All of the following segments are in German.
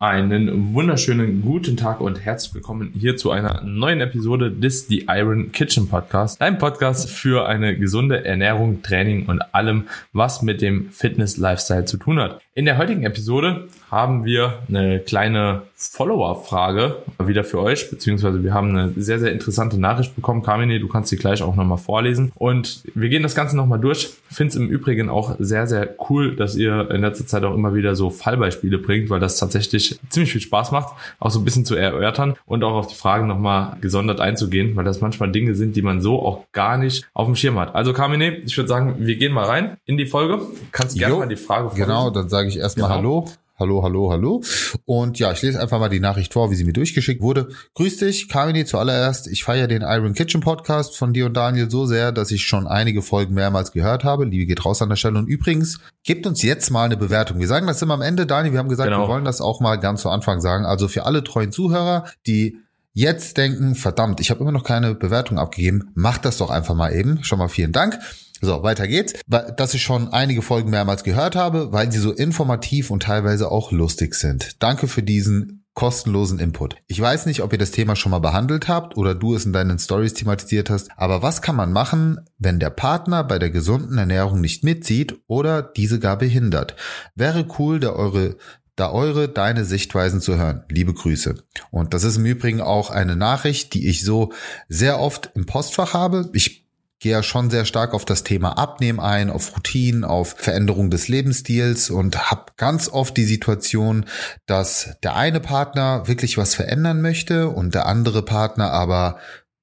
Einen wunderschönen guten Tag und herzlich willkommen hier zu einer neuen Episode des The Iron Kitchen Podcast. Ein Podcast für eine gesunde Ernährung, Training und allem, was mit dem Fitness-Lifestyle zu tun hat. In der heutigen Episode haben wir eine kleine Follower-Frage wieder für euch, beziehungsweise wir haben eine sehr, sehr interessante Nachricht bekommen. Carmine, du kannst sie gleich auch nochmal vorlesen. Und wir gehen das Ganze nochmal durch. Finde es im Übrigen auch sehr, sehr cool, dass ihr in letzter Zeit auch immer wieder so Fallbeispiele bringt, weil das tatsächlich ziemlich viel Spaß macht, auch so ein bisschen zu erörtern und auch auf die Fragen nochmal gesondert einzugehen, weil das manchmal Dinge sind, die man so auch gar nicht auf dem Schirm hat. Also Carmine, ich würde sagen, wir gehen mal rein in die Folge. Kannst gerne mal die Frage vorlesen. Genau, dann sage ich erstmal genau. Hallo. Hallo, hallo, hallo. Und ja, ich lese einfach mal die Nachricht vor, wie sie mir durchgeschickt wurde. Grüß dich, Kamini, zuallererst. Ich feiere den Iron Kitchen Podcast von dir und Daniel so sehr, dass ich schon einige Folgen mehrmals gehört habe. Liebe geht raus an der Stelle. Und übrigens, gebt uns jetzt mal eine Bewertung. Wir sagen das immer am Ende, Daniel. Wir haben gesagt, genau. wir wollen das auch mal ganz zu Anfang sagen. Also für alle treuen Zuhörer, die jetzt denken, verdammt, ich habe immer noch keine Bewertung abgegeben, macht das doch einfach mal eben. Schon mal vielen Dank. So, weiter geht's. Dass ich schon einige Folgen mehrmals gehört habe, weil sie so informativ und teilweise auch lustig sind. Danke für diesen kostenlosen Input. Ich weiß nicht, ob ihr das Thema schon mal behandelt habt oder du es in deinen Stories thematisiert hast, aber was kann man machen, wenn der Partner bei der gesunden Ernährung nicht mitzieht oder diese gar behindert? Wäre cool, da eure da eure, deine Sichtweisen zu hören. Liebe Grüße. Und das ist im Übrigen auch eine Nachricht, die ich so sehr oft im Postfach habe. Ich gehe ja schon sehr stark auf das Thema Abnehmen ein, auf Routinen, auf Veränderung des Lebensstils und habe ganz oft die Situation, dass der eine Partner wirklich was verändern möchte und der andere Partner aber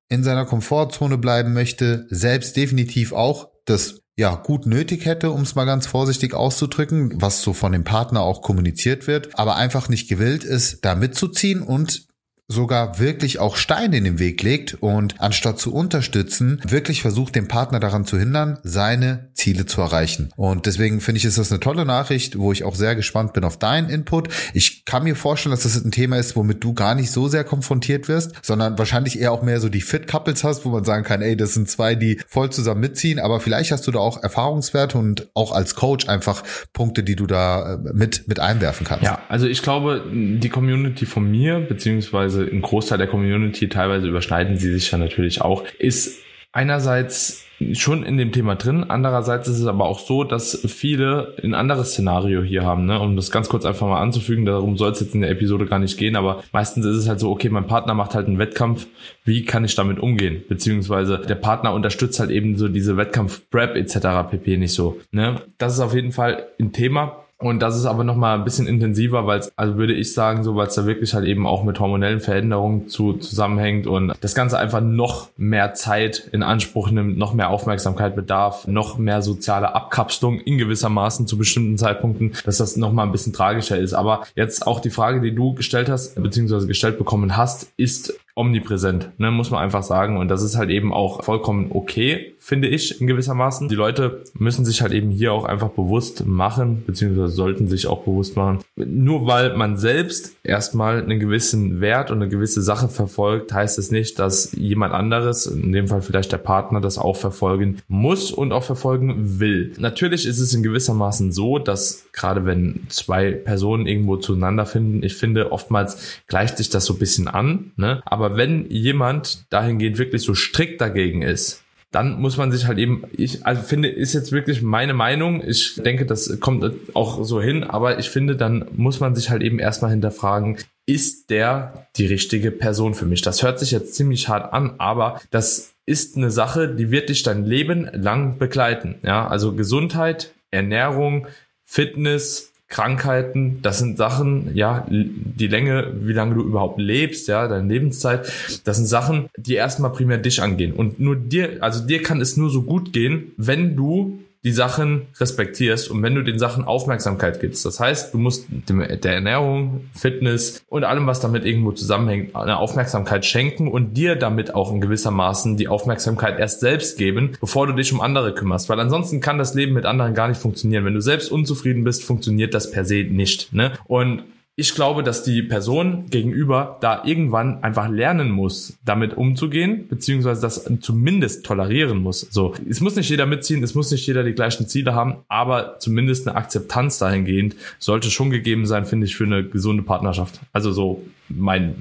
in seiner Komfortzone bleiben möchte, selbst definitiv auch das ja gut nötig hätte, um es mal ganz vorsichtig auszudrücken, was so von dem Partner auch kommuniziert wird, aber einfach nicht gewillt ist, da mitzuziehen und sogar wirklich auch Steine in den Weg legt und anstatt zu unterstützen, wirklich versucht, den Partner daran zu hindern, seine Ziele zu erreichen. Und deswegen finde ich, ist das eine tolle Nachricht, wo ich auch sehr gespannt bin auf deinen Input. Ich kann mir vorstellen, dass das ein Thema ist, womit du gar nicht so sehr konfrontiert wirst, sondern wahrscheinlich eher auch mehr so die Fit-Couples hast, wo man sagen kann, ey, das sind zwei, die voll zusammen mitziehen, aber vielleicht hast du da auch Erfahrungswerte und auch als Coach einfach Punkte, die du da äh, mit, mit einwerfen kannst. Ja, also ich glaube, die Community von mir, beziehungsweise beziehungsweise im Großteil der Community, teilweise überschneiden sie sich ja natürlich auch, ist einerseits schon in dem Thema drin. Andererseits ist es aber auch so, dass viele ein anderes Szenario hier haben, ne? um das ganz kurz einfach mal anzufügen. Darum soll es jetzt in der Episode gar nicht gehen, aber meistens ist es halt so, okay, mein Partner macht halt einen Wettkampf. Wie kann ich damit umgehen? Beziehungsweise der Partner unterstützt halt eben so diese Wettkampf-Prep etc. pp. nicht so. Ne? Das ist auf jeden Fall ein Thema und das ist aber nochmal ein bisschen intensiver, weil es, also würde ich sagen, so, weil es da wirklich halt eben auch mit hormonellen Veränderungen zu, zusammenhängt und das Ganze einfach noch mehr Zeit in Anspruch nimmt, noch mehr Aufmerksamkeit bedarf, noch mehr soziale Abkapselung in gewissermaßen zu bestimmten Zeitpunkten, dass das nochmal ein bisschen tragischer ist. Aber jetzt auch die Frage, die du gestellt hast, beziehungsweise gestellt bekommen hast, ist omnipräsent, ne, muss man einfach sagen. Und das ist halt eben auch vollkommen okay, finde ich, in gewissermaßen. Die Leute müssen sich halt eben hier auch einfach bewusst machen, beziehungsweise sollten sich auch bewusst machen. Nur weil man selbst erstmal einen gewissen Wert und eine gewisse Sache verfolgt, heißt es nicht, dass jemand anderes, in dem Fall vielleicht der Partner, das auch verfolgen muss und auch verfolgen will. Natürlich ist es in gewissermaßen so, dass gerade wenn zwei Personen irgendwo zueinander finden, ich finde, oftmals gleicht sich das so ein bisschen an, ne? aber aber wenn jemand dahingehend wirklich so strikt dagegen ist, dann muss man sich halt eben, ich also finde, ist jetzt wirklich meine Meinung. Ich denke, das kommt auch so hin, aber ich finde, dann muss man sich halt eben erstmal hinterfragen, ist der die richtige Person für mich? Das hört sich jetzt ziemlich hart an, aber das ist eine Sache, die wird dich dein Leben lang begleiten. Ja, also Gesundheit, Ernährung, Fitness, Krankheiten, das sind Sachen, ja, die Länge, wie lange du überhaupt lebst, ja, deine Lebenszeit, das sind Sachen, die erstmal primär dich angehen. Und nur dir, also dir kann es nur so gut gehen, wenn du die Sachen respektierst und wenn du den Sachen Aufmerksamkeit gibst. Das heißt, du musst dem, der Ernährung, Fitness und allem, was damit irgendwo zusammenhängt, eine Aufmerksamkeit schenken und dir damit auch in gewissermaßen die Aufmerksamkeit erst selbst geben, bevor du dich um andere kümmerst. Weil ansonsten kann das Leben mit anderen gar nicht funktionieren. Wenn du selbst unzufrieden bist, funktioniert das per se nicht. Ne? Und ich glaube, dass die Person gegenüber da irgendwann einfach lernen muss, damit umzugehen, beziehungsweise das zumindest tolerieren muss. So, es muss nicht jeder mitziehen, es muss nicht jeder die gleichen Ziele haben, aber zumindest eine Akzeptanz dahingehend sollte schon gegeben sein, finde ich, für eine gesunde Partnerschaft. Also so mein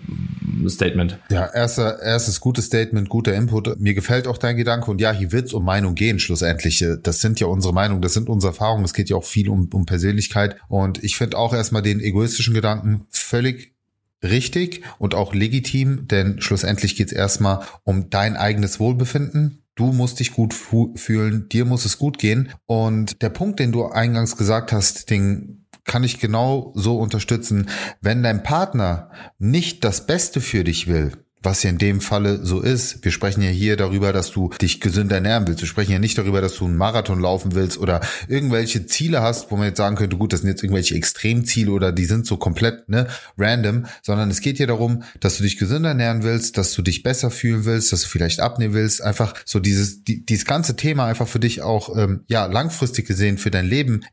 Statement. Ja, erster, erstes gutes Statement, guter Input. Mir gefällt auch dein Gedanke und ja, hier wird's um Meinung gehen schlussendlich. Das sind ja unsere Meinungen, das sind unsere Erfahrungen, es geht ja auch viel um, um Persönlichkeit und ich finde auch erstmal den egoistischen Gedanken völlig richtig und auch legitim, denn schlussendlich geht's erstmal um dein eigenes Wohlbefinden. Du musst dich gut fühlen, dir muss es gut gehen. Und der Punkt, den du eingangs gesagt hast, den kann ich genau so unterstützen. Wenn dein Partner nicht das Beste für dich will, was ja in dem Falle so ist. Wir sprechen ja hier darüber, dass du dich gesünder ernähren willst. Wir sprechen ja nicht darüber, dass du einen Marathon laufen willst oder irgendwelche Ziele hast, wo man jetzt sagen könnte, gut, das sind jetzt irgendwelche Extremziele oder die sind so komplett ne, random, sondern es geht hier darum, dass du dich gesünder ernähren willst, dass du dich besser fühlen willst, dass du vielleicht abnehmen willst. Einfach so dieses, die, dieses ganze Thema einfach für dich auch ähm, ja langfristig gesehen für dein Leben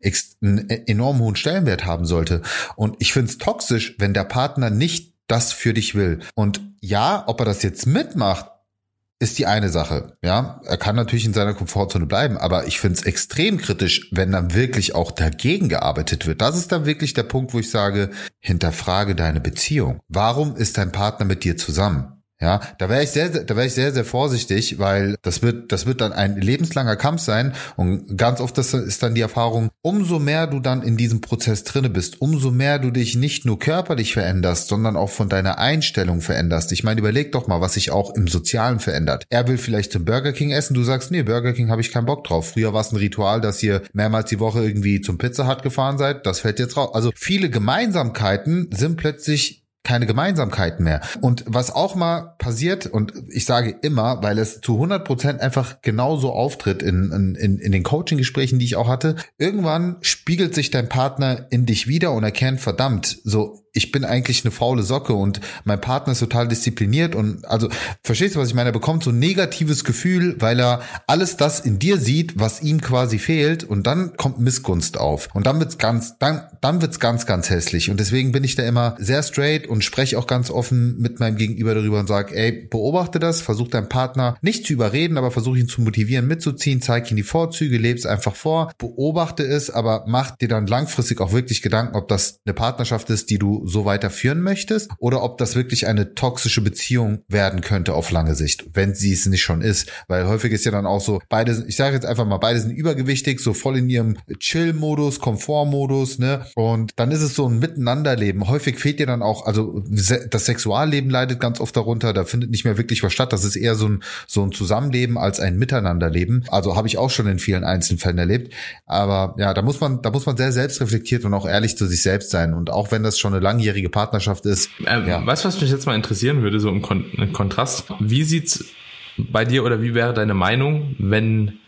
einen enorm hohen Stellenwert haben sollte. Und ich finde es toxisch, wenn der Partner nicht das für dich will. Und ja, ob er das jetzt mitmacht, ist die eine Sache. Ja, er kann natürlich in seiner Komfortzone bleiben, aber ich finde es extrem kritisch, wenn dann wirklich auch dagegen gearbeitet wird. Das ist dann wirklich der Punkt, wo ich sage, hinterfrage deine Beziehung. Warum ist dein Partner mit dir zusammen? Ja, da wäre ich sehr, da wäre ich sehr, sehr vorsichtig, weil das wird, das wird dann ein lebenslanger Kampf sein und ganz oft das ist dann die Erfahrung, umso mehr du dann in diesem Prozess drinne bist, umso mehr du dich nicht nur körperlich veränderst, sondern auch von deiner Einstellung veränderst. Ich meine, überleg doch mal, was sich auch im Sozialen verändert. Er will vielleicht zum Burger King essen, du sagst, nee, Burger King habe ich keinen Bock drauf. Früher war es ein Ritual, dass ihr mehrmals die Woche irgendwie zum Pizza Hut gefahren seid, das fällt jetzt raus. Also viele Gemeinsamkeiten sind plötzlich keine Gemeinsamkeiten mehr. Und was auch mal passiert, und ich sage immer, weil es zu 100 Prozent einfach genauso auftritt in, in, in den Coaching-Gesprächen, die ich auch hatte, irgendwann spiegelt sich dein Partner in dich wieder und erkennt, verdammt, so ich bin eigentlich eine faule Socke und mein Partner ist total diszipliniert und also verstehst du, was ich meine? Er bekommt so ein negatives Gefühl, weil er alles das in dir sieht, was ihm quasi fehlt und dann kommt Missgunst auf und dann wird's ganz, dann, dann wird's ganz, ganz hässlich und deswegen bin ich da immer sehr straight und spreche auch ganz offen mit meinem Gegenüber darüber und sage, ey, beobachte das, versuch deinen Partner nicht zu überreden, aber versuch ihn zu motivieren, mitzuziehen, zeig ihm die Vorzüge, leb's einfach vor, beobachte es, aber mach dir dann langfristig auch wirklich Gedanken, ob das eine Partnerschaft ist, die du so weiterführen möchtest oder ob das wirklich eine toxische Beziehung werden könnte auf lange Sicht, wenn sie es nicht schon ist. Weil häufig ist ja dann auch so, beide, ich sage jetzt einfach mal, beide sind übergewichtig, so voll in ihrem Chill-Modus, Komfort-Modus, ne? Und dann ist es so ein Miteinanderleben. Häufig fehlt dir dann auch, also das Sexualleben leidet ganz oft darunter, da findet nicht mehr wirklich was statt. Das ist eher so ein, so ein Zusammenleben als ein Miteinanderleben. Also habe ich auch schon in vielen Einzelfällen erlebt. Aber ja, da muss man, da muss man sehr selbstreflektiert und auch ehrlich zu sich selbst sein. Und auch wenn das schon eine langjährige Partnerschaft ist. Äh, ja. Weißt du, was mich jetzt mal interessieren würde, so im, Kon im Kontrast? Wie sieht's bei dir oder wie wäre deine Meinung, wenn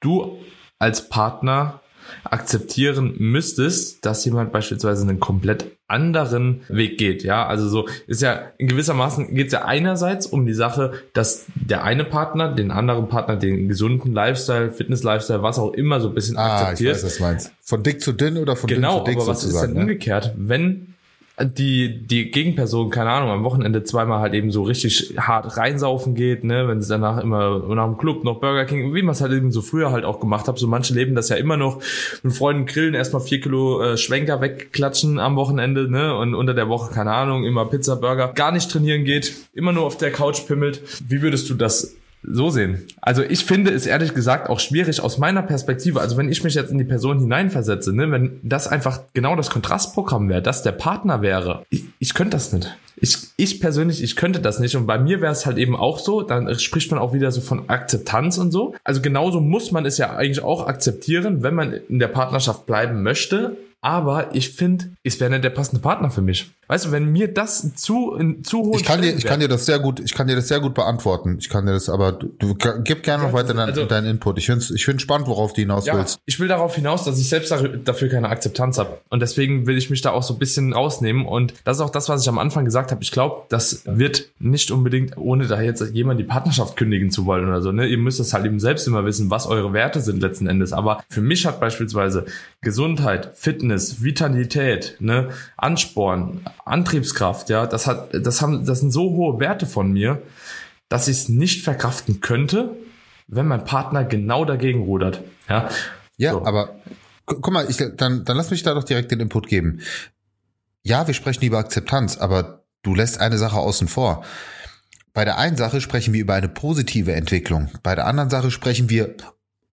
du als Partner akzeptieren müsstest, dass jemand beispielsweise einen komplett anderen Weg geht. Ja, also so ist ja in gewissermaßen geht es ja einerseits um die Sache, dass der eine Partner den anderen Partner den gesunden Lifestyle, Fitness-Lifestyle, was auch immer so ein bisschen ah, akzeptiert. Ich weiß, was meinst. Von dick zu dünn oder von genau, dünn zu dick aber was ist denn ne? umgekehrt, wenn die, die Gegenperson, keine Ahnung, am Wochenende zweimal halt eben so richtig hart reinsaufen geht, ne, wenn es danach immer nach dem Club noch Burger King, wie man es halt eben so früher halt auch gemacht hat. So manche leben das ja immer noch mit Freunden grillen, erstmal vier Kilo äh, Schwenker wegklatschen am Wochenende, ne, und unter der Woche, keine Ahnung, immer Pizza, Burger, gar nicht trainieren geht, immer nur auf der Couch pimmelt. Wie würdest du das so sehen. Also ich finde es ehrlich gesagt auch schwierig aus meiner Perspektive. Also wenn ich mich jetzt in die Person hineinversetze, ne, wenn das einfach genau das Kontrastprogramm wäre, dass der Partner wäre, ich, ich könnte das nicht. Ich, ich persönlich, ich könnte das nicht. Und bei mir wäre es halt eben auch so, dann spricht man auch wieder so von Akzeptanz und so. Also genauso muss man es ja eigentlich auch akzeptieren, wenn man in der Partnerschaft bleiben möchte. Aber ich finde, es wäre nicht der passende Partner für mich. Weißt du, wenn mir das zu in zu hohen ich kann dir, ich kann dir das sehr gut, ich kann dir das sehr gut beantworten. Ich kann dir das, aber du, du gib gerne noch weiter deinen, also, deinen Input. Ich finde, ich finde spannend, worauf du hinaus ja, willst. Ich will darauf hinaus, dass ich selbst dafür keine Akzeptanz habe und deswegen will ich mich da auch so ein bisschen rausnehmen und das ist auch das, was ich am Anfang gesagt habe, ich glaube, das wird nicht unbedingt, ohne da jetzt jemand die Partnerschaft kündigen zu wollen oder so. Ne? Ihr müsst es halt eben selbst immer wissen, was eure Werte sind letzten Endes. Aber für mich hat beispielsweise Gesundheit, Fitness, Vitalität, ne, Ansporn, Antriebskraft, ja, das hat, das haben, das sind so hohe Werte von mir, dass ich es nicht verkraften könnte, wenn mein Partner genau dagegen rudert. Ja, ja so. aber guck mal, ich, dann, dann lass mich da doch direkt den Input geben. Ja, wir sprechen über Akzeptanz, aber du lässt eine Sache außen vor. Bei der einen Sache sprechen wir über eine positive Entwicklung. Bei der anderen Sache sprechen wir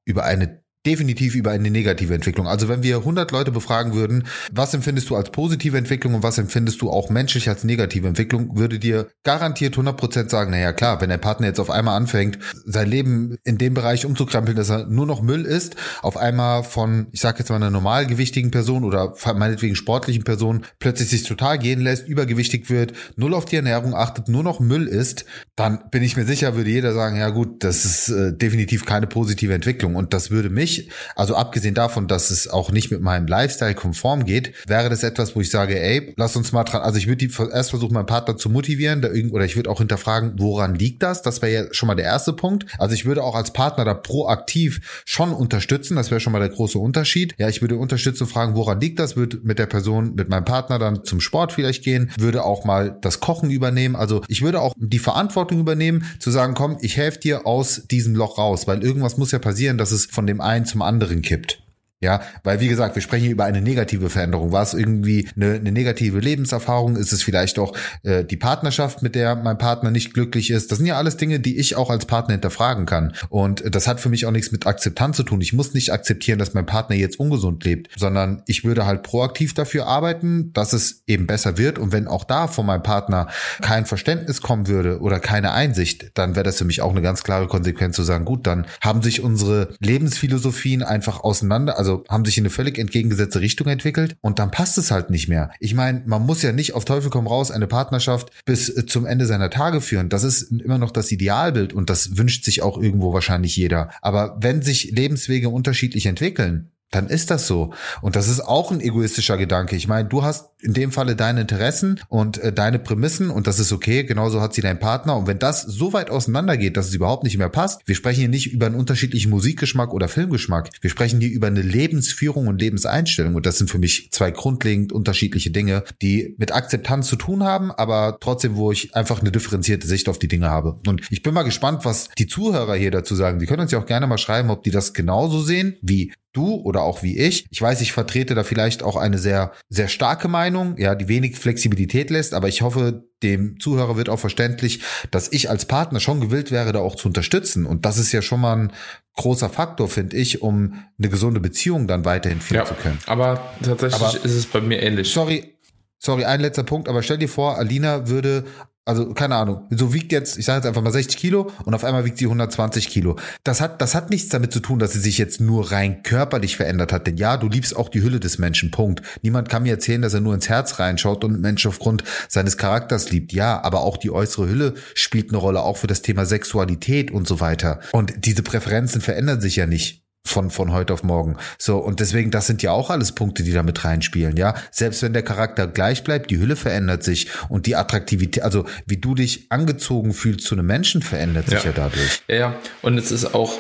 über eine definitiv über eine negative Entwicklung. Also wenn wir 100 Leute befragen würden, was empfindest du als positive Entwicklung und was empfindest du auch menschlich als negative Entwicklung, würde dir garantiert 100% sagen, naja klar, wenn der Partner jetzt auf einmal anfängt, sein Leben in dem Bereich umzukrempeln, dass er nur noch Müll ist, auf einmal von, ich sag jetzt mal einer normalgewichtigen Person oder meinetwegen sportlichen Person plötzlich sich total gehen lässt, übergewichtig wird, null auf die Ernährung achtet, nur noch Müll ist, dann bin ich mir sicher, würde jeder sagen, ja gut, das ist äh, definitiv keine positive Entwicklung und das würde mich also abgesehen davon, dass es auch nicht mit meinem Lifestyle konform geht, wäre das etwas, wo ich sage, ey, lass uns mal dran, also ich würde erst versuchen, meinen Partner zu motivieren, da irgend, oder ich würde auch hinterfragen, woran liegt das? Das wäre ja schon mal der erste Punkt. Also ich würde auch als Partner da proaktiv schon unterstützen, das wäre schon mal der große Unterschied. Ja, ich würde unterstützen, fragen, woran liegt das? Würde mit der Person, mit meinem Partner dann zum Sport vielleicht gehen, würde auch mal das Kochen übernehmen. Also ich würde auch die Verantwortung übernehmen, zu sagen, komm, ich helfe dir aus diesem Loch raus, weil irgendwas muss ja passieren, dass es von dem einen zum anderen kippt. Ja, weil wie gesagt, wir sprechen hier über eine negative Veränderung. War es irgendwie eine, eine negative Lebenserfahrung? Ist es vielleicht auch äh, die Partnerschaft, mit der mein Partner nicht glücklich ist? Das sind ja alles Dinge, die ich auch als Partner hinterfragen kann. Und das hat für mich auch nichts mit Akzeptanz zu tun. Ich muss nicht akzeptieren, dass mein Partner jetzt ungesund lebt, sondern ich würde halt proaktiv dafür arbeiten, dass es eben besser wird. Und wenn auch da von meinem Partner kein Verständnis kommen würde oder keine Einsicht, dann wäre das für mich auch eine ganz klare Konsequenz zu sagen, gut, dann haben sich unsere Lebensphilosophien einfach auseinander, also also haben sich in eine völlig entgegengesetzte Richtung entwickelt und dann passt es halt nicht mehr. Ich meine, man muss ja nicht auf Teufel komm raus eine Partnerschaft bis äh, zum Ende seiner Tage führen. Das ist immer noch das Idealbild und das wünscht sich auch irgendwo wahrscheinlich jeder. Aber wenn sich Lebenswege unterschiedlich entwickeln, dann ist das so. Und das ist auch ein egoistischer Gedanke. Ich meine, du hast in dem Falle deine Interessen und äh, deine Prämissen und das ist okay. Genauso hat sie dein Partner. Und wenn das so weit auseinandergeht, dass es überhaupt nicht mehr passt, wir sprechen hier nicht über einen unterschiedlichen Musikgeschmack oder Filmgeschmack. Wir sprechen hier über eine Lebensführung und Lebenseinstellung. Und das sind für mich zwei grundlegend unterschiedliche Dinge, die mit Akzeptanz zu tun haben, aber trotzdem, wo ich einfach eine differenzierte Sicht auf die Dinge habe. Und ich bin mal gespannt, was die Zuhörer hier dazu sagen. Die können uns ja auch gerne mal schreiben, ob die das genauso sehen wie du oder auch wie ich. Ich weiß, ich vertrete da vielleicht auch eine sehr, sehr starke Meinung, ja, die wenig Flexibilität lässt, aber ich hoffe, dem Zuhörer wird auch verständlich, dass ich als Partner schon gewillt wäre, da auch zu unterstützen. Und das ist ja schon mal ein großer Faktor, finde ich, um eine gesunde Beziehung dann weiterhin führen ja, zu können. Aber tatsächlich aber, ist es bei mir ähnlich. Sorry, Sorry, ein letzter Punkt, aber stell dir vor, Alina würde also keine Ahnung, so wiegt jetzt, ich sage jetzt einfach mal 60 Kilo und auf einmal wiegt sie 120 Kilo. Das hat, das hat nichts damit zu tun, dass sie sich jetzt nur rein körperlich verändert hat. Denn ja, du liebst auch die Hülle des Menschen. Punkt. Niemand kann mir erzählen, dass er nur ins Herz reinschaut und Menschen aufgrund seines Charakters liebt. Ja, aber auch die äußere Hülle spielt eine Rolle, auch für das Thema Sexualität und so weiter. Und diese Präferenzen verändern sich ja nicht von, von heute auf morgen. So, und deswegen, das sind ja auch alles Punkte, die da mit reinspielen, ja. Selbst wenn der Charakter gleich bleibt, die Hülle verändert sich und die Attraktivität, also wie du dich angezogen fühlst zu einem Menschen, verändert sich ja, ja dadurch. Ja, und es ist auch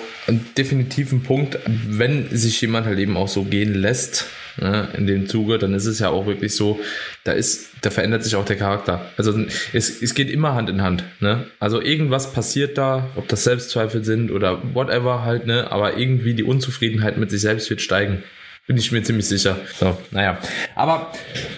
definitiv ein Punkt, wenn sich jemand halt eben auch so gehen lässt, ne, in dem Zuge, dann ist es ja auch wirklich so, da ist, da verändert sich auch der Charakter. Also es, es geht immer Hand in Hand. Ne? Also irgendwas passiert da, ob das Selbstzweifel sind oder whatever halt, ne? aber irgendwie die Unzufriedenheit mit sich selbst wird steigen. Bin ich mir ziemlich sicher. So, naja. Aber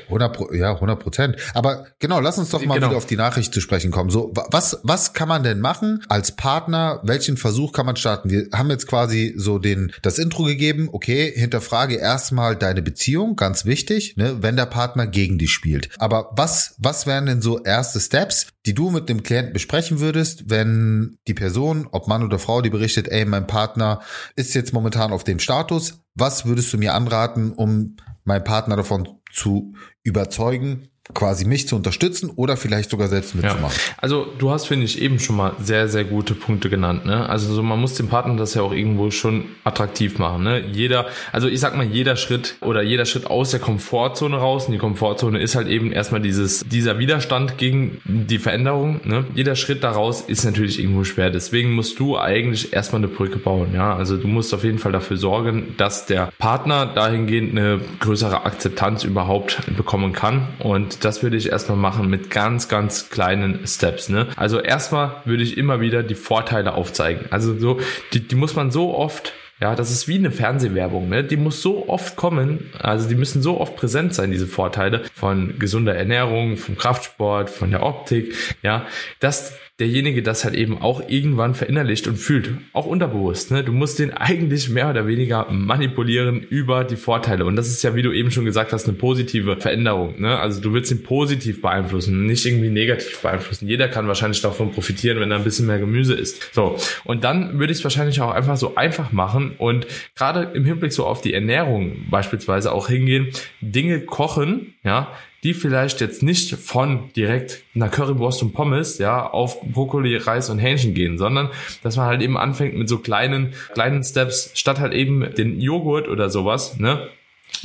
100, ja, 100 Prozent. Aber genau, lass uns doch mal genau. wieder auf die Nachricht zu sprechen kommen. So, was, was kann man denn machen als Partner? Welchen Versuch kann man starten? Wir haben jetzt quasi so den, das Intro gegeben. Okay, hinterfrage erstmal deine Beziehung, ganz wichtig, ne, wenn der Partner gegen dich spielt. Aber was, was wären denn so erste Steps, die du mit dem Klienten besprechen würdest, wenn die Person, ob Mann oder Frau, die berichtet, ey, mein Partner ist jetzt momentan auf dem Status, was würdest du mir anraten, um meinen Partner davon zu überzeugen, quasi mich zu unterstützen oder vielleicht sogar selbst mitzumachen. Ja. Also du hast, finde ich, eben schon mal sehr, sehr gute Punkte genannt. Ne? Also so, man muss dem Partner das ja auch irgendwo schon attraktiv machen. Ne? Jeder, also ich sag mal, jeder Schritt oder jeder Schritt aus der Komfortzone raus, und die Komfortzone ist halt eben erstmal dieses, dieser Widerstand gegen die Veränderung. Ne? Jeder Schritt daraus ist natürlich irgendwo schwer. Deswegen musst du eigentlich erstmal eine Brücke bauen. Ja, also du musst auf jeden Fall dafür sorgen, dass der Partner dahingehend eine größere Akzeptanz überhaupt bekommen kann. Und das würde ich erstmal machen mit ganz, ganz kleinen Steps. Ne? Also erstmal würde ich immer wieder die Vorteile aufzeigen. Also so, die, die muss man so oft ja, das ist wie eine Fernsehwerbung, ne? Die muss so oft kommen, also die müssen so oft präsent sein, diese Vorteile von gesunder Ernährung, vom Kraftsport, von der Optik, ja, dass derjenige das halt eben auch irgendwann verinnerlicht und fühlt, auch unterbewusst. Ne? Du musst den eigentlich mehr oder weniger manipulieren über die Vorteile. Und das ist ja, wie du eben schon gesagt hast, eine positive Veränderung. Ne? Also du willst ihn positiv beeinflussen, nicht irgendwie negativ beeinflussen. Jeder kann wahrscheinlich davon profitieren, wenn er ein bisschen mehr Gemüse isst. So, und dann würde ich es wahrscheinlich auch einfach so einfach machen und gerade im Hinblick so auf die Ernährung beispielsweise auch hingehen, Dinge kochen, ja, die vielleicht jetzt nicht von direkt einer Currywurst und Pommes, ja, auf Brokkoli, Reis und Hähnchen gehen, sondern dass man halt eben anfängt mit so kleinen, kleinen Steps, statt halt eben den Joghurt oder sowas, ne,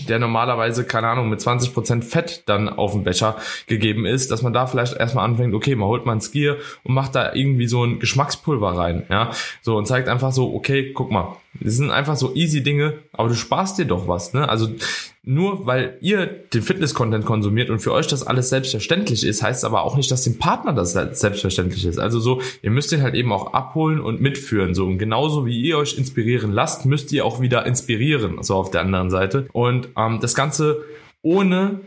der normalerweise, keine Ahnung, mit 20% Fett dann auf dem Becher gegeben ist, dass man da vielleicht erstmal anfängt, okay, man holt mal ein Skier und macht da irgendwie so ein Geschmackspulver rein, ja, so und zeigt einfach so, okay, guck mal, das sind einfach so easy Dinge, aber du sparst dir doch was, ne? Also nur weil ihr den Fitness-Content konsumiert und für euch das alles selbstverständlich ist, heißt aber auch nicht, dass dem Partner das selbstverständlich ist. Also so, ihr müsst ihn halt eben auch abholen und mitführen. So und genauso wie ihr euch inspirieren lasst, müsst ihr auch wieder inspirieren, so auf der anderen Seite. Und ähm, das Ganze ohne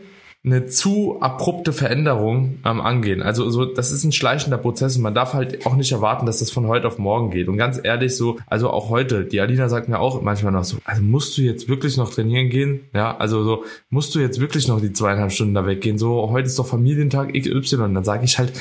eine zu abrupte Veränderung ähm, angehen. Also so, das ist ein schleichender Prozess und man darf halt auch nicht erwarten, dass das von heute auf morgen geht. Und ganz ehrlich, so, also auch heute, die Alina sagt mir auch manchmal noch so, also musst du jetzt wirklich noch trainieren gehen? Ja, also so, musst du jetzt wirklich noch die zweieinhalb Stunden da weggehen? So, heute ist doch Familientag XY. Und dann sage ich halt,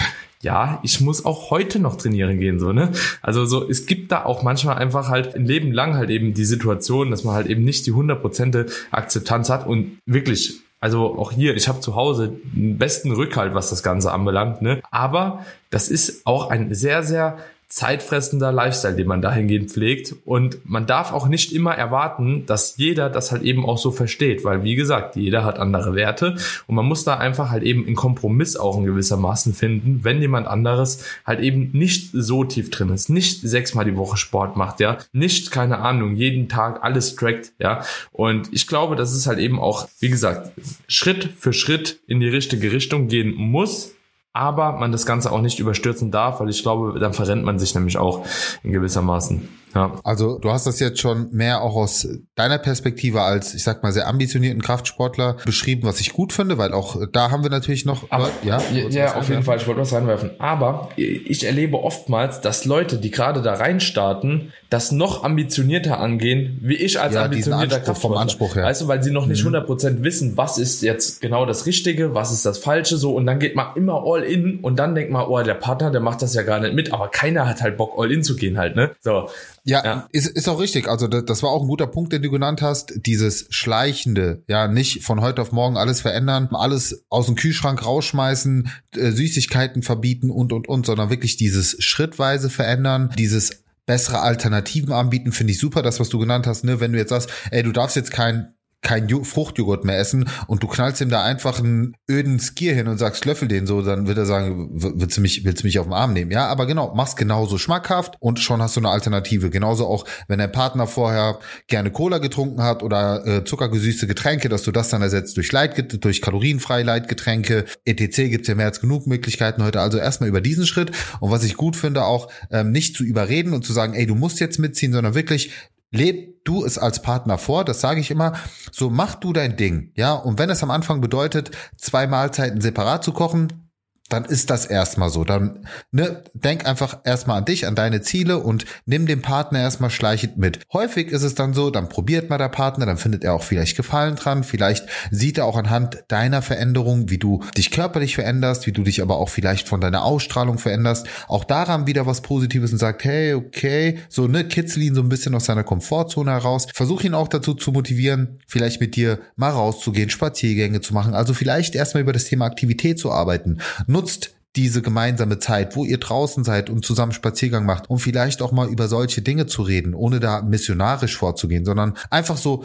ja, ich muss auch heute noch trainieren gehen, so, ne? Also so, es gibt da auch manchmal einfach halt ein Leben lang halt eben die Situation, dass man halt eben nicht die 100% Akzeptanz hat und wirklich also auch hier, ich habe zu Hause den besten Rückhalt, was das Ganze anbelangt. Ne? Aber das ist auch ein sehr, sehr zeitfressender Lifestyle, den man dahingehend pflegt. Und man darf auch nicht immer erwarten, dass jeder das halt eben auch so versteht, weil wie gesagt, jeder hat andere Werte und man muss da einfach halt eben einen Kompromiss auch in gewissermaßen finden, wenn jemand anderes halt eben nicht so tief drin ist, nicht sechsmal die Woche Sport macht, ja, nicht, keine Ahnung, jeden Tag alles trackt, ja. Und ich glaube, dass es halt eben auch, wie gesagt, Schritt für Schritt in die richtige Richtung gehen muss, aber man das Ganze auch nicht überstürzen darf, weil ich glaube, dann verrennt man sich nämlich auch in gewissermaßen. Ja. Also du hast das jetzt schon mehr auch aus deiner Perspektive als, ich sag mal, sehr ambitionierten Kraftsportler beschrieben, was ich gut finde, weil auch da haben wir natürlich noch. Aber, ja, ja auf jeden Fall, ich wollte was reinwerfen. Aber ich erlebe oftmals, dass Leute, die gerade da reinstarten, das noch ambitionierter angehen, wie ich als ja, ambitionierter Anspruch, Vom Anspruch her. Weißt du, weil sie noch nicht mhm. 100% wissen, was ist jetzt genau das Richtige, was ist das Falsche, so. Und dann geht man immer all in und dann denkt man, oh, der Partner, der macht das ja gar nicht mit, aber keiner hat halt Bock, all in zu gehen halt, ne? So. Ja, ja, Ist, ist auch richtig. Also das, das war auch ein guter Punkt, den du genannt hast. Dieses Schleichende, ja, nicht von heute auf morgen alles verändern, alles aus dem Kühlschrank rausschmeißen, äh, Süßigkeiten verbieten und, und, und, sondern wirklich dieses schrittweise verändern, dieses bessere Alternativen anbieten, finde ich super, das, was du genannt hast, ne, wenn du jetzt sagst, ey, du darfst jetzt kein kein Fruchtjoghurt mehr essen und du knallst ihm da einfach einen öden Skier hin und sagst, löffel den so, dann wird er sagen, willst du mich, willst du mich auf den Arm nehmen? Ja, aber genau, mach's genauso schmackhaft und schon hast du eine Alternative. Genauso auch, wenn der Partner vorher gerne Cola getrunken hat oder äh, zuckergesüßte Getränke, dass du das dann ersetzt durch Leit, durch kalorienfreie Leitgetränke. ETC gibt's ja mehr als genug Möglichkeiten heute. Also erstmal über diesen Schritt. Und was ich gut finde, auch ähm, nicht zu überreden und zu sagen, ey, du musst jetzt mitziehen, sondern wirklich leb du es als Partner vor, das sage ich immer, so mach du dein Ding, ja, und wenn es am Anfang bedeutet, zwei Mahlzeiten separat zu kochen, dann ist das erstmal so. Dann ne, denk einfach erstmal an dich, an deine Ziele und nimm den Partner erstmal schleichend mit. Häufig ist es dann so, dann probiert mal der Partner, dann findet er auch vielleicht Gefallen dran, vielleicht sieht er auch anhand deiner Veränderung, wie du dich körperlich veränderst, wie du dich aber auch vielleicht von deiner Ausstrahlung veränderst, auch daran wieder was Positives und sagt, hey, okay, so ne, kitzel ihn so ein bisschen aus seiner Komfortzone heraus, versuch ihn auch dazu zu motivieren, vielleicht mit dir mal rauszugehen, Spaziergänge zu machen, also vielleicht erstmal über das Thema Aktivität zu arbeiten nutzt diese gemeinsame Zeit, wo ihr draußen seid und zusammen Spaziergang macht, um vielleicht auch mal über solche Dinge zu reden, ohne da missionarisch vorzugehen, sondern einfach so,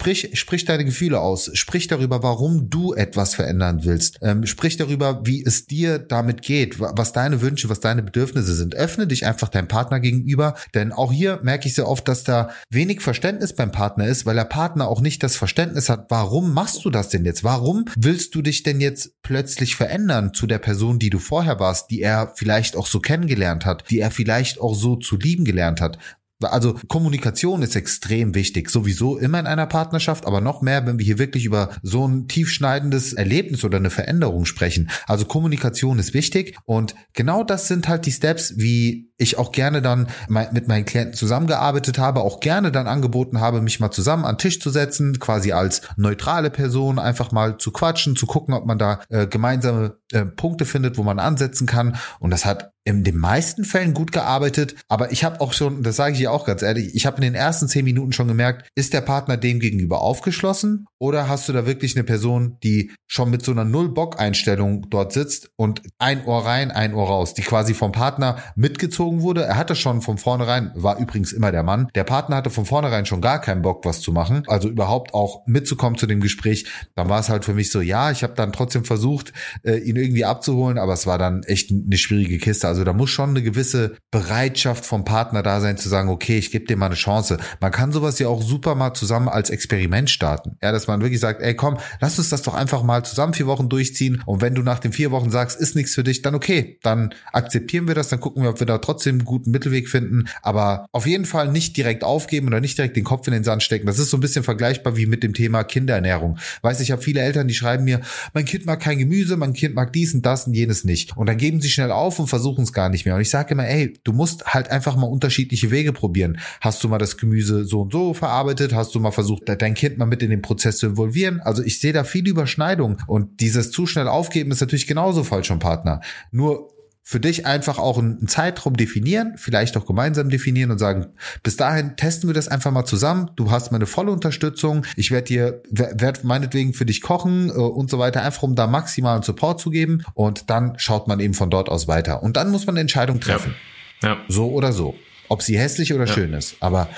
sprich, sprich deine Gefühle aus, sprich darüber, warum du etwas verändern willst, ähm, sprich darüber, wie es dir damit geht, was deine Wünsche, was deine Bedürfnisse sind. Öffne dich einfach deinem Partner gegenüber, denn auch hier merke ich sehr oft, dass da wenig Verständnis beim Partner ist, weil der Partner auch nicht das Verständnis hat, warum machst du das denn jetzt? Warum willst du dich denn jetzt plötzlich verändern zu der Person, die du vorher warst, die er vielleicht auch so kennengelernt hat, die er vielleicht auch so zu lieben gelernt hat. Also Kommunikation ist extrem wichtig, sowieso immer in einer Partnerschaft, aber noch mehr, wenn wir hier wirklich über so ein tiefschneidendes Erlebnis oder eine Veränderung sprechen. Also Kommunikation ist wichtig und genau das sind halt die Steps, wie ich auch gerne dann mit meinen Klienten zusammengearbeitet habe, auch gerne dann angeboten habe, mich mal zusammen an Tisch zu setzen, quasi als neutrale Person, einfach mal zu quatschen, zu gucken, ob man da äh, gemeinsame äh, Punkte findet, wo man ansetzen kann. Und das hat in den meisten Fällen gut gearbeitet, aber ich habe auch schon, das sage ich dir auch ganz ehrlich, ich habe in den ersten zehn Minuten schon gemerkt, ist der Partner dem gegenüber aufgeschlossen oder hast du da wirklich eine Person, die schon mit so einer Null-Bock-Einstellung dort sitzt und ein Ohr rein, ein Ohr raus, die quasi vom Partner mitgezogen wurde. Er hatte schon von vornherein, war übrigens immer der Mann, der Partner hatte von vornherein schon gar keinen Bock, was zu machen, also überhaupt auch mitzukommen zu dem Gespräch. Dann war es halt für mich so, ja, ich habe dann trotzdem versucht, äh, ihn irgendwie abzuholen, aber es war dann echt eine schwierige Kiste. Also da muss schon eine gewisse Bereitschaft vom Partner da sein, zu sagen, okay, ich gebe dir mal eine Chance. Man kann sowas ja auch super mal zusammen als Experiment starten. Ja, dass man wirklich sagt, ey, komm, lass uns das doch einfach mal zusammen vier Wochen durchziehen. Und wenn du nach den vier Wochen sagst, ist nichts für dich, dann okay, dann akzeptieren wir das, dann gucken wir, ob wir da trotzdem einen guten Mittelweg finden. Aber auf jeden Fall nicht direkt aufgeben oder nicht direkt den Kopf in den Sand stecken. Das ist so ein bisschen vergleichbar wie mit dem Thema Kinderernährung. Weiß ich habe viele Eltern, die schreiben mir, mein Kind mag kein Gemüse, mein Kind mag dies und das und jenes nicht. Und dann geben sie schnell auf und versuchen es gar nicht mehr. Und ich sage immer, ey, du musst halt einfach mal unterschiedliche Wege probieren. Hast du mal das Gemüse so und so verarbeitet? Hast du mal versucht, dein Kind mal mit in den Prozess zu involvieren? Also ich sehe da viel Überschneidung. Und dieses zu schnell aufgeben ist natürlich genauso falsch vom Partner. Nur für dich einfach auch einen Zeitraum definieren, vielleicht auch gemeinsam definieren und sagen, bis dahin testen wir das einfach mal zusammen. Du hast meine volle Unterstützung. Ich werde dir, werde meinetwegen für dich kochen äh, und so weiter, einfach um da maximalen Support zu geben. Und dann schaut man eben von dort aus weiter. Und dann muss man eine Entscheidung treffen. Ja. ja. So oder so ob sie hässlich oder ja. schön ist. Aber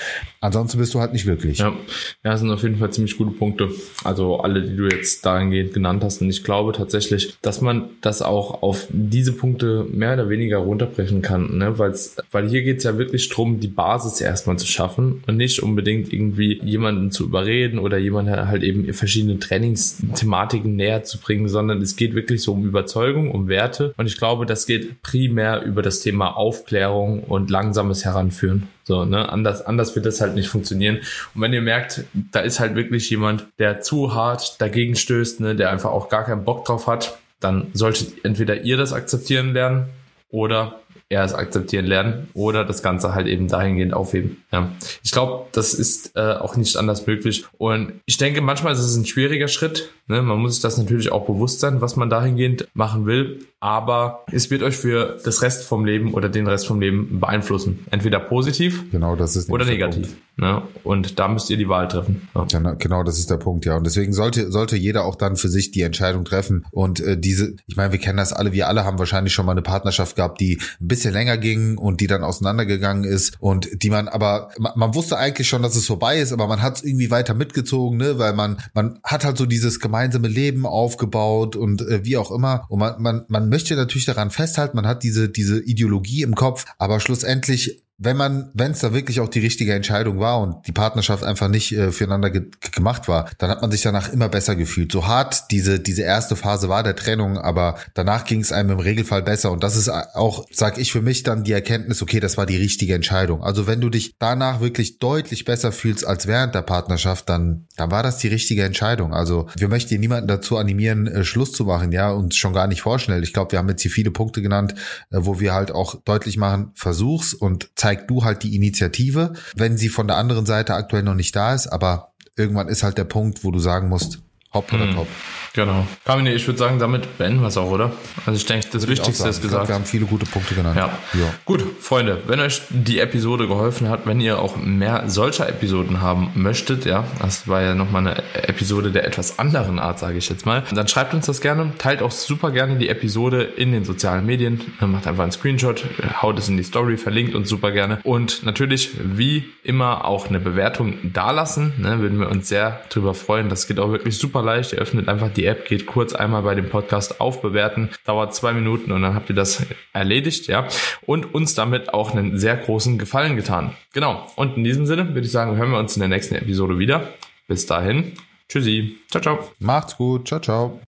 ansonsten bist du halt nicht wirklich. Ja. ja, das sind auf jeden Fall ziemlich gute Punkte. Also alle, die du jetzt dahingehend genannt hast. Und ich glaube tatsächlich, dass man das auch auf diese Punkte mehr oder weniger runterbrechen kann. Ne? Weil's, weil hier geht es ja wirklich darum, die Basis erstmal zu schaffen und nicht unbedingt irgendwie jemanden zu überreden oder jemanden halt eben verschiedene Trainingsthematiken näher zu bringen, sondern es geht wirklich so um Überzeugung, um Werte. Und ich glaube, das geht primär über das Thema Aufklärung und langsames Heran anführen. So, ne, anders, anders wird das halt nicht funktionieren. Und wenn ihr merkt, da ist halt wirklich jemand, der zu hart dagegen stößt, ne, der einfach auch gar keinen Bock drauf hat, dann solltet entweder ihr das akzeptieren lernen oder er es akzeptieren lernen oder das Ganze halt eben dahingehend aufheben. Ja. Ich glaube, das ist äh, auch nicht anders möglich. Und ich denke, manchmal ist es ein schwieriger Schritt. Ne? Man muss sich das natürlich auch bewusst sein, was man dahingehend machen will. Aber es wird euch für das Rest vom Leben oder den Rest vom Leben beeinflussen. Entweder positiv genau, das ist oder negativ. Ne? Und da müsst ihr die Wahl treffen. Ja. Genau, genau, das ist der Punkt, ja. Und deswegen sollte, sollte jeder auch dann für sich die Entscheidung treffen. Und äh, diese, ich meine, wir kennen das alle, wir alle haben wahrscheinlich schon mal eine Partnerschaft gehabt, die ein bisschen länger ging und die dann auseinandergegangen ist und die man aber, man, man wusste eigentlich schon, dass es vorbei ist, aber man hat es irgendwie weiter mitgezogen, ne, weil man, man hat halt so dieses gemeinsame Leben aufgebaut und äh, wie auch immer. Und man, man, man möchte natürlich daran festhalten, man hat diese, diese Ideologie im Kopf, aber schlussendlich wenn man, wenn es da wirklich auch die richtige Entscheidung war und die Partnerschaft einfach nicht äh, füreinander ge gemacht war, dann hat man sich danach immer besser gefühlt. So hart diese, diese erste Phase war der Trennung, aber danach ging es einem im Regelfall besser. Und das ist auch, sag ich für mich, dann die Erkenntnis, okay, das war die richtige Entscheidung. Also wenn du dich danach wirklich deutlich besser fühlst als während der Partnerschaft, dann, dann war das die richtige Entscheidung. Also wir möchten hier niemanden dazu animieren, äh, Schluss zu machen, ja, und schon gar nicht vorschnell. Ich glaube, wir haben jetzt hier viele Punkte genannt, äh, wo wir halt auch deutlich machen, versuch's und zeig du halt die Initiative, wenn sie von der anderen Seite aktuell noch nicht da ist, aber irgendwann ist halt der Punkt, wo du sagen musst, hopp oder hm. Genau. Kamine, ich würde sagen, damit beenden wir es auch, oder? Also ich denke, das Wichtigste ist gesagt. Glaub, wir haben viele gute Punkte genannt. Ja. ja. Gut, Freunde, wenn euch die Episode geholfen hat, wenn ihr auch mehr solcher Episoden haben möchtet, ja, das war ja nochmal eine Episode der etwas anderen Art, sage ich jetzt mal, dann schreibt uns das gerne, teilt auch super gerne die Episode in den sozialen Medien, macht einfach einen Screenshot, haut es in die Story, verlinkt uns super gerne und natürlich, wie immer, auch eine Bewertung dalassen, ne, würden wir uns sehr drüber freuen. Das geht auch wirklich super leicht. Ihr öffnet einfach die die App, geht kurz einmal bei dem Podcast aufbewerten, dauert zwei Minuten und dann habt ihr das erledigt, ja, und uns damit auch einen sehr großen Gefallen getan. Genau. Und in diesem Sinne würde ich sagen, hören wir uns in der nächsten Episode wieder. Bis dahin. Tschüssi. Ciao, ciao. Macht's gut. Ciao, ciao.